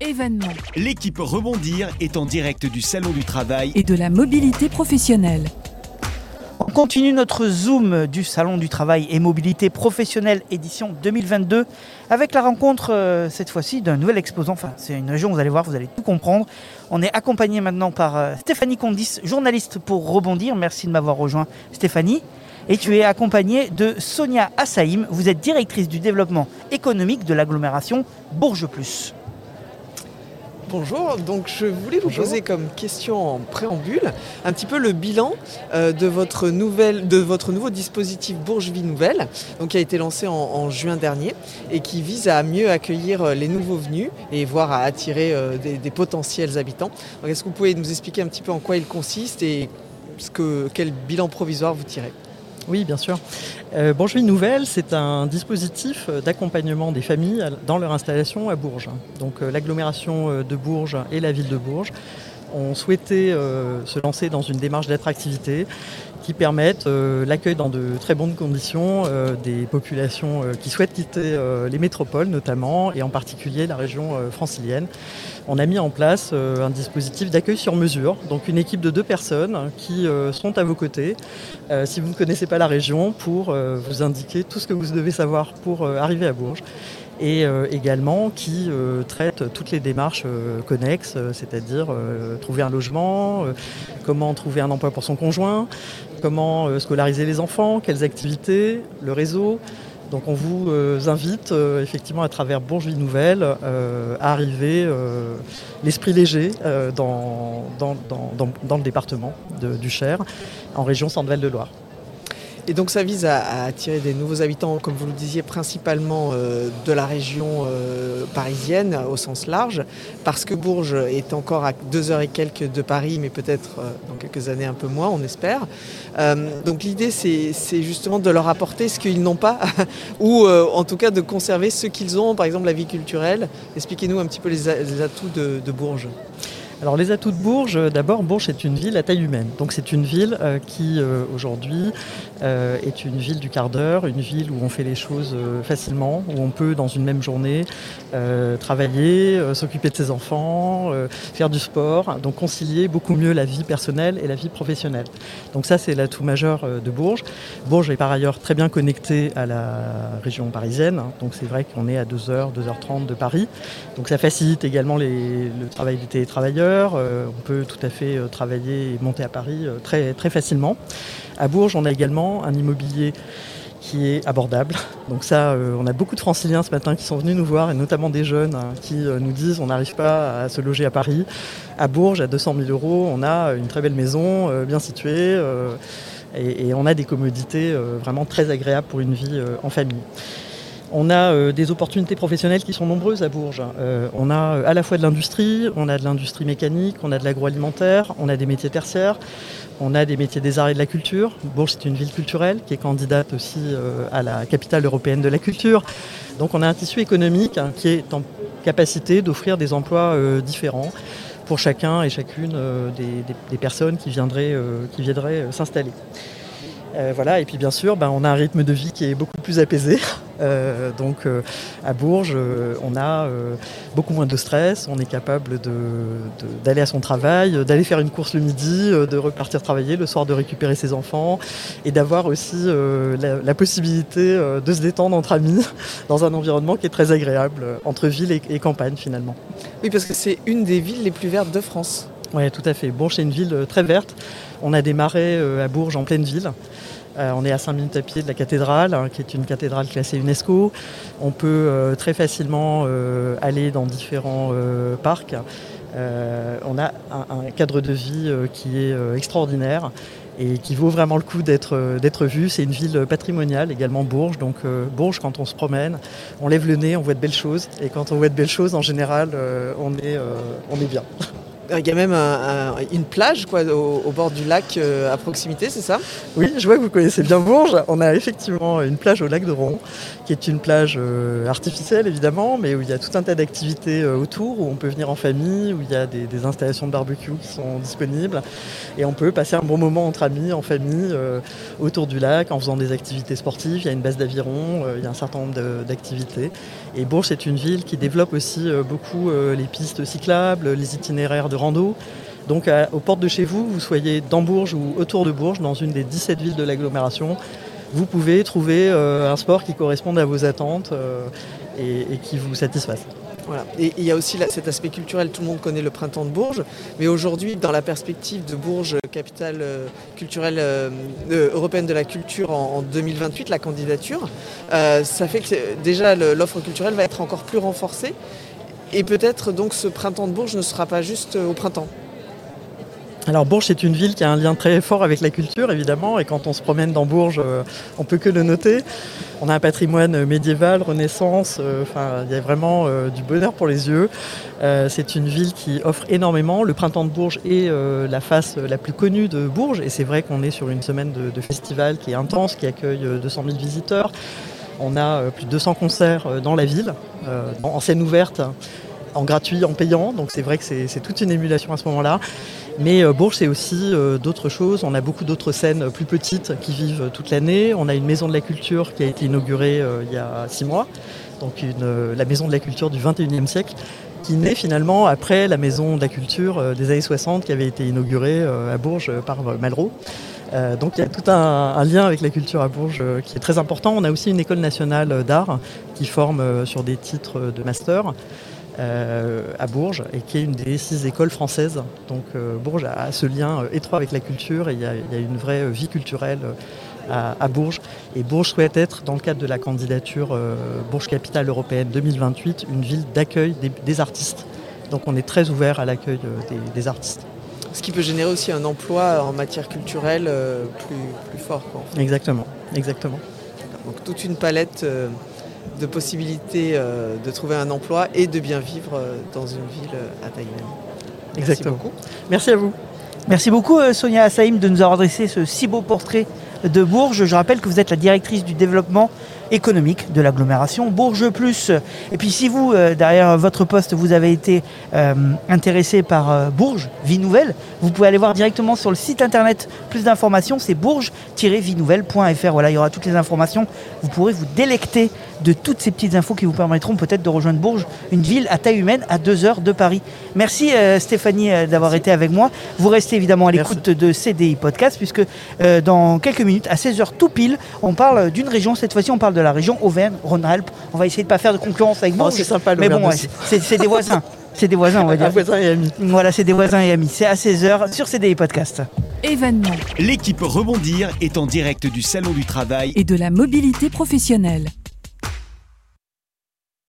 événements L'équipe Rebondir est en direct du Salon du Travail. et de la mobilité professionnelle. On continue notre Zoom du Salon du Travail et Mobilité Professionnelle édition 2022 avec la rencontre euh, cette fois-ci d'un nouvel exposant. Enfin, c'est une région, vous allez voir, vous allez tout comprendre. On est accompagné maintenant par euh, Stéphanie Condis, journaliste pour Rebondir. Merci de m'avoir rejoint Stéphanie. Et tu es accompagnée de Sonia Assaïm. Vous êtes directrice du développement économique de l'agglomération Bourges Plus. Bonjour, donc je voulais vous poser comme question en préambule un petit peu le bilan euh, de, votre nouvelle, de votre nouveau dispositif Bourges Vie Nouvelle, donc qui a été lancé en, en juin dernier et qui vise à mieux accueillir euh, les nouveaux venus et voire à attirer euh, des, des potentiels habitants. Est-ce que vous pouvez nous expliquer un petit peu en quoi il consiste et ce que, quel bilan provisoire vous tirez? Oui, bien sûr. Euh, Nouvelle, c'est un dispositif euh, d'accompagnement des familles dans leur installation à Bourges. Donc euh, l'agglomération euh, de Bourges et la ville de Bourges ont souhaité euh, se lancer dans une démarche d'attractivité qui permette euh, l'accueil dans de très bonnes conditions euh, des populations qui souhaitent quitter les métropoles notamment et en particulier la région francilienne. On a mis en place un dispositif d'accueil sur mesure, donc une équipe de deux personnes qui sont à vos côtés si vous ne connaissez pas la région, pour vous indiquer tout ce que vous devez savoir pour arriver à Bourges. Et euh, également qui euh, traite toutes les démarches euh, connexes, c'est-à-dire trouver un logement, comment trouver un emploi pour son conjoint, comment scolariser les enfants, quelles activités, le réseau. Donc on vous invite effectivement à travers Bourges Nouvelle à arriver l'esprit léger dans, le département du Cher, en région Centre-Val de Loire. Et donc ça vise à, attirer des nouveaux habitants, comme vous le disiez, principalement euh, de la région euh, parisienne au sens large, parce que Bourges est encore à deux heures et quelques de Paris, mais peut-être euh, dans quelques années un peu moins, on espère. Donc l'idée, c'est justement de leur apporter ce qu'ils n'ont pas, ou en tout cas de conserver ce qu'ils ont, par exemple la vie culturelle. Expliquez-nous un petit peu les, atouts de Bourges. Alors les atouts de Bourges, euh, d'abord Bourges est une ville à taille humaine. Donc c'est une ville euh, qui euh, aujourd'hui est une ville du quart d'heure, une ville où on fait les choses facilement, où on peut dans une même journée travailler, s'occuper de ses enfants, faire du sport, donc concilier beaucoup mieux la vie personnelle et la vie professionnelle. Donc ça c'est l'atout majeur de Bourges. Bourges est par ailleurs très bien connecté à la région parisienne, donc c'est vrai qu'on est à 2h, 2h30 de Paris. Donc ça facilite également le travail des télétravailleurs. Euh, on peut tout à fait euh, travailler et monter à Paris euh, très, facilement. À Bourges, on a également un immobilier qui est abordable. Donc ça, on a beaucoup de franciliens ce matin qui sont venus nous voir, et notamment des jeunes hein, qui nous disent on n'arrive pas à se loger à Paris. À Bourges, à 200 000 euros, on a une très belle maison, bien située, et, on a des commodités vraiment très agréables pour une vie en famille. On a euh, des opportunités professionnelles qui sont nombreuses à Bourges. Euh, on a euh, à la fois de l'industrie, on a de l'industrie mécanique, on a de l'agroalimentaire, on a des métiers tertiaires, on a des métiers des arts et de la culture. Bourges, c'est une ville culturelle qui est candidate aussi à la capitale européenne de la culture. Donc on a un tissu économique hein, qui est en capacité d'offrir des emplois différents pour chacun et chacune des, personnes qui viendraient, s'installer. Voilà, et puis bien sûr, ben, on a un rythme de vie qui est beaucoup plus apaisé. Euh, donc euh, à Bourges, euh, on a beaucoup moins de stress, on est capable d'aller à son travail, d'aller faire une course le midi, de repartir travailler, le soir de récupérer ses enfants, et d'avoir aussi la, la possibilité de se détendre entre amis dans un environnement qui est très agréable, entre ville et- et campagne finalement. Oui, parce que c'est une des villes les plus vertes de France. Oui, tout à fait. Bourges, c'est une ville très verte. On a des marais euh, à Bourges en pleine ville. Euh, on est à 5 minutes à pied de la cathédrale, hein, qui est une cathédrale classée UNESCO. On peut euh, très facilement euh, aller dans différents parcs. On a un, cadre de vie qui est extraordinaire et qui vaut vraiment le coup d'être vu. C'est une ville patrimoniale, également Bourges. Donc Bourges, quand on se promène, on lève le nez, on voit de belles choses. Et quand on voit de belles choses, en général, on est bien. Il y a même une plage au, bord du lac euh, à proximité, c'est ça? Oui, je vois que vous connaissez bien Bourges. On a effectivement une plage au lac de Ron, qui est une plage euh, artificielle évidemment, mais où il y a tout un tas d'activités euh, autour, où on peut venir en famille, où il y a des, installations de barbecue qui sont disponibles. Et on peut passer un bon moment entre amis, en famille, autour du lac, en faisant des activités sportives. Il y a une base d'aviron, il y a un certain nombre d'activités. Et Bourges, c'est une ville qui développe aussi beaucoup les pistes cyclables, les itinéraires de Donc aux portes de chez vous, vous soyez dans Bourges ou autour de Bourges, dans une des 17 villes de l'agglomération, vous pouvez trouver euh, un sport qui corresponde à vos attentes euh, et, qui vous satisfasse. Voilà. Et il y a aussi cet aspect culturel, tout le monde connaît le printemps de Bourges, mais aujourd'hui, dans la perspective de Bourges, capitale euh, culturelle européenne de la culture en, 2028, la candidature, ça fait que déjà l'offre culturelle va être encore plus renforcée. Et peut-être donc ce printemps de Bourges ne sera pas juste au printemps. Alors Bourges, c'est une ville qui a un lien très fort avec la culture, évidemment, et quand on se promène dans Bourges, euh, on peut que le noter. On a un patrimoine médiéval, renaissance, euh, il y a vraiment euh, du bonheur pour les yeux. c'est une ville qui offre énormément. Le printemps de Bourges est la face la plus connue de Bourges, et c'est vrai qu'on est sur une semaine de, de, festival qui est intense, qui accueille 200 000 visiteurs. On a plus de 200 concerts dans la ville, en scène ouverte, en gratuit, en payant, donc c'est vrai que c'est toute une émulation à ce moment-là. Mais euh, Bourges, c'est aussi euh, d'autres choses. On a beaucoup d'autres scènes plus petites qui vivent toute l'année. On a une maison de la culture qui a été inaugurée euh, il y a six mois, donc la maison de la culture du 21e siècle, qui naît finalement après la maison de la culture des années 60 qui avait été inaugurée à Bourges par Malraux. Donc il y a tout un, lien avec la culture à Bourges qui est très important. On a aussi une école nationale d'art qui forme sur des titres de master. Euh, à Bourges et qui est une des six écoles françaises. Donc euh, Bourges a ce lien euh, étroit avec la culture et il y, a une vraie vie culturelle à, Bourges. Et Bourges souhaite être, dans le cadre de la candidature Bourges Capitale Européenne 2028, une ville d'accueil des, artistes. Donc on est très ouvert à l'accueil des, artistes. Ce qui peut générer aussi un emploi en matière culturelle plus, plus fort. Exactement, exactement. Donc toute une palette de possibilités euh, de trouver un emploi et de bien vivre euh, dans une ville euh, à taille humaine. Merci beaucoup. Merci à vous. Merci beaucoup Sonia Assaïm de nous avoir dressé ce si beau portrait de Bourges. Je rappelle que vous êtes la directrice du développement économique de l'agglomération Bourges Plus. Et puis si vous, euh, derrière votre poste, vous avez été euh, intéressé par euh, Bourges, Vie Nouvelle, vous pouvez aller voir directement sur le site internet plus d'informations, c'est bourges-vienouvelle.fr. Voilà, il y aura toutes les informations. Vous pourrez vous délecter de toutes ces petites infos qui vous permettront peut-être de rejoindre Bourges, une ville à taille humaine à deux heures de Paris. Merci Stéphanie d'avoir été avec moi. Vous restez évidemment à l'écoute de CDI Podcast puisque dans quelques minutes, à 16h tout pile, on parle d'une région. Cette fois-ci, on parle de la région Auvergne-Rhône-Alpes. On va essayer de ne pas faire de concurrence avec moi. Oh, c'est sympa, Mais bon, c'est des voisins. C'est des voisins, on va dire. voisins et amis. Voilà, c'est des voisins et amis. C'est à 16h sur CDI Podcast. Événement. L'équipe Rebondir est en direct du Salon du Travail et de la mobilité professionnelle.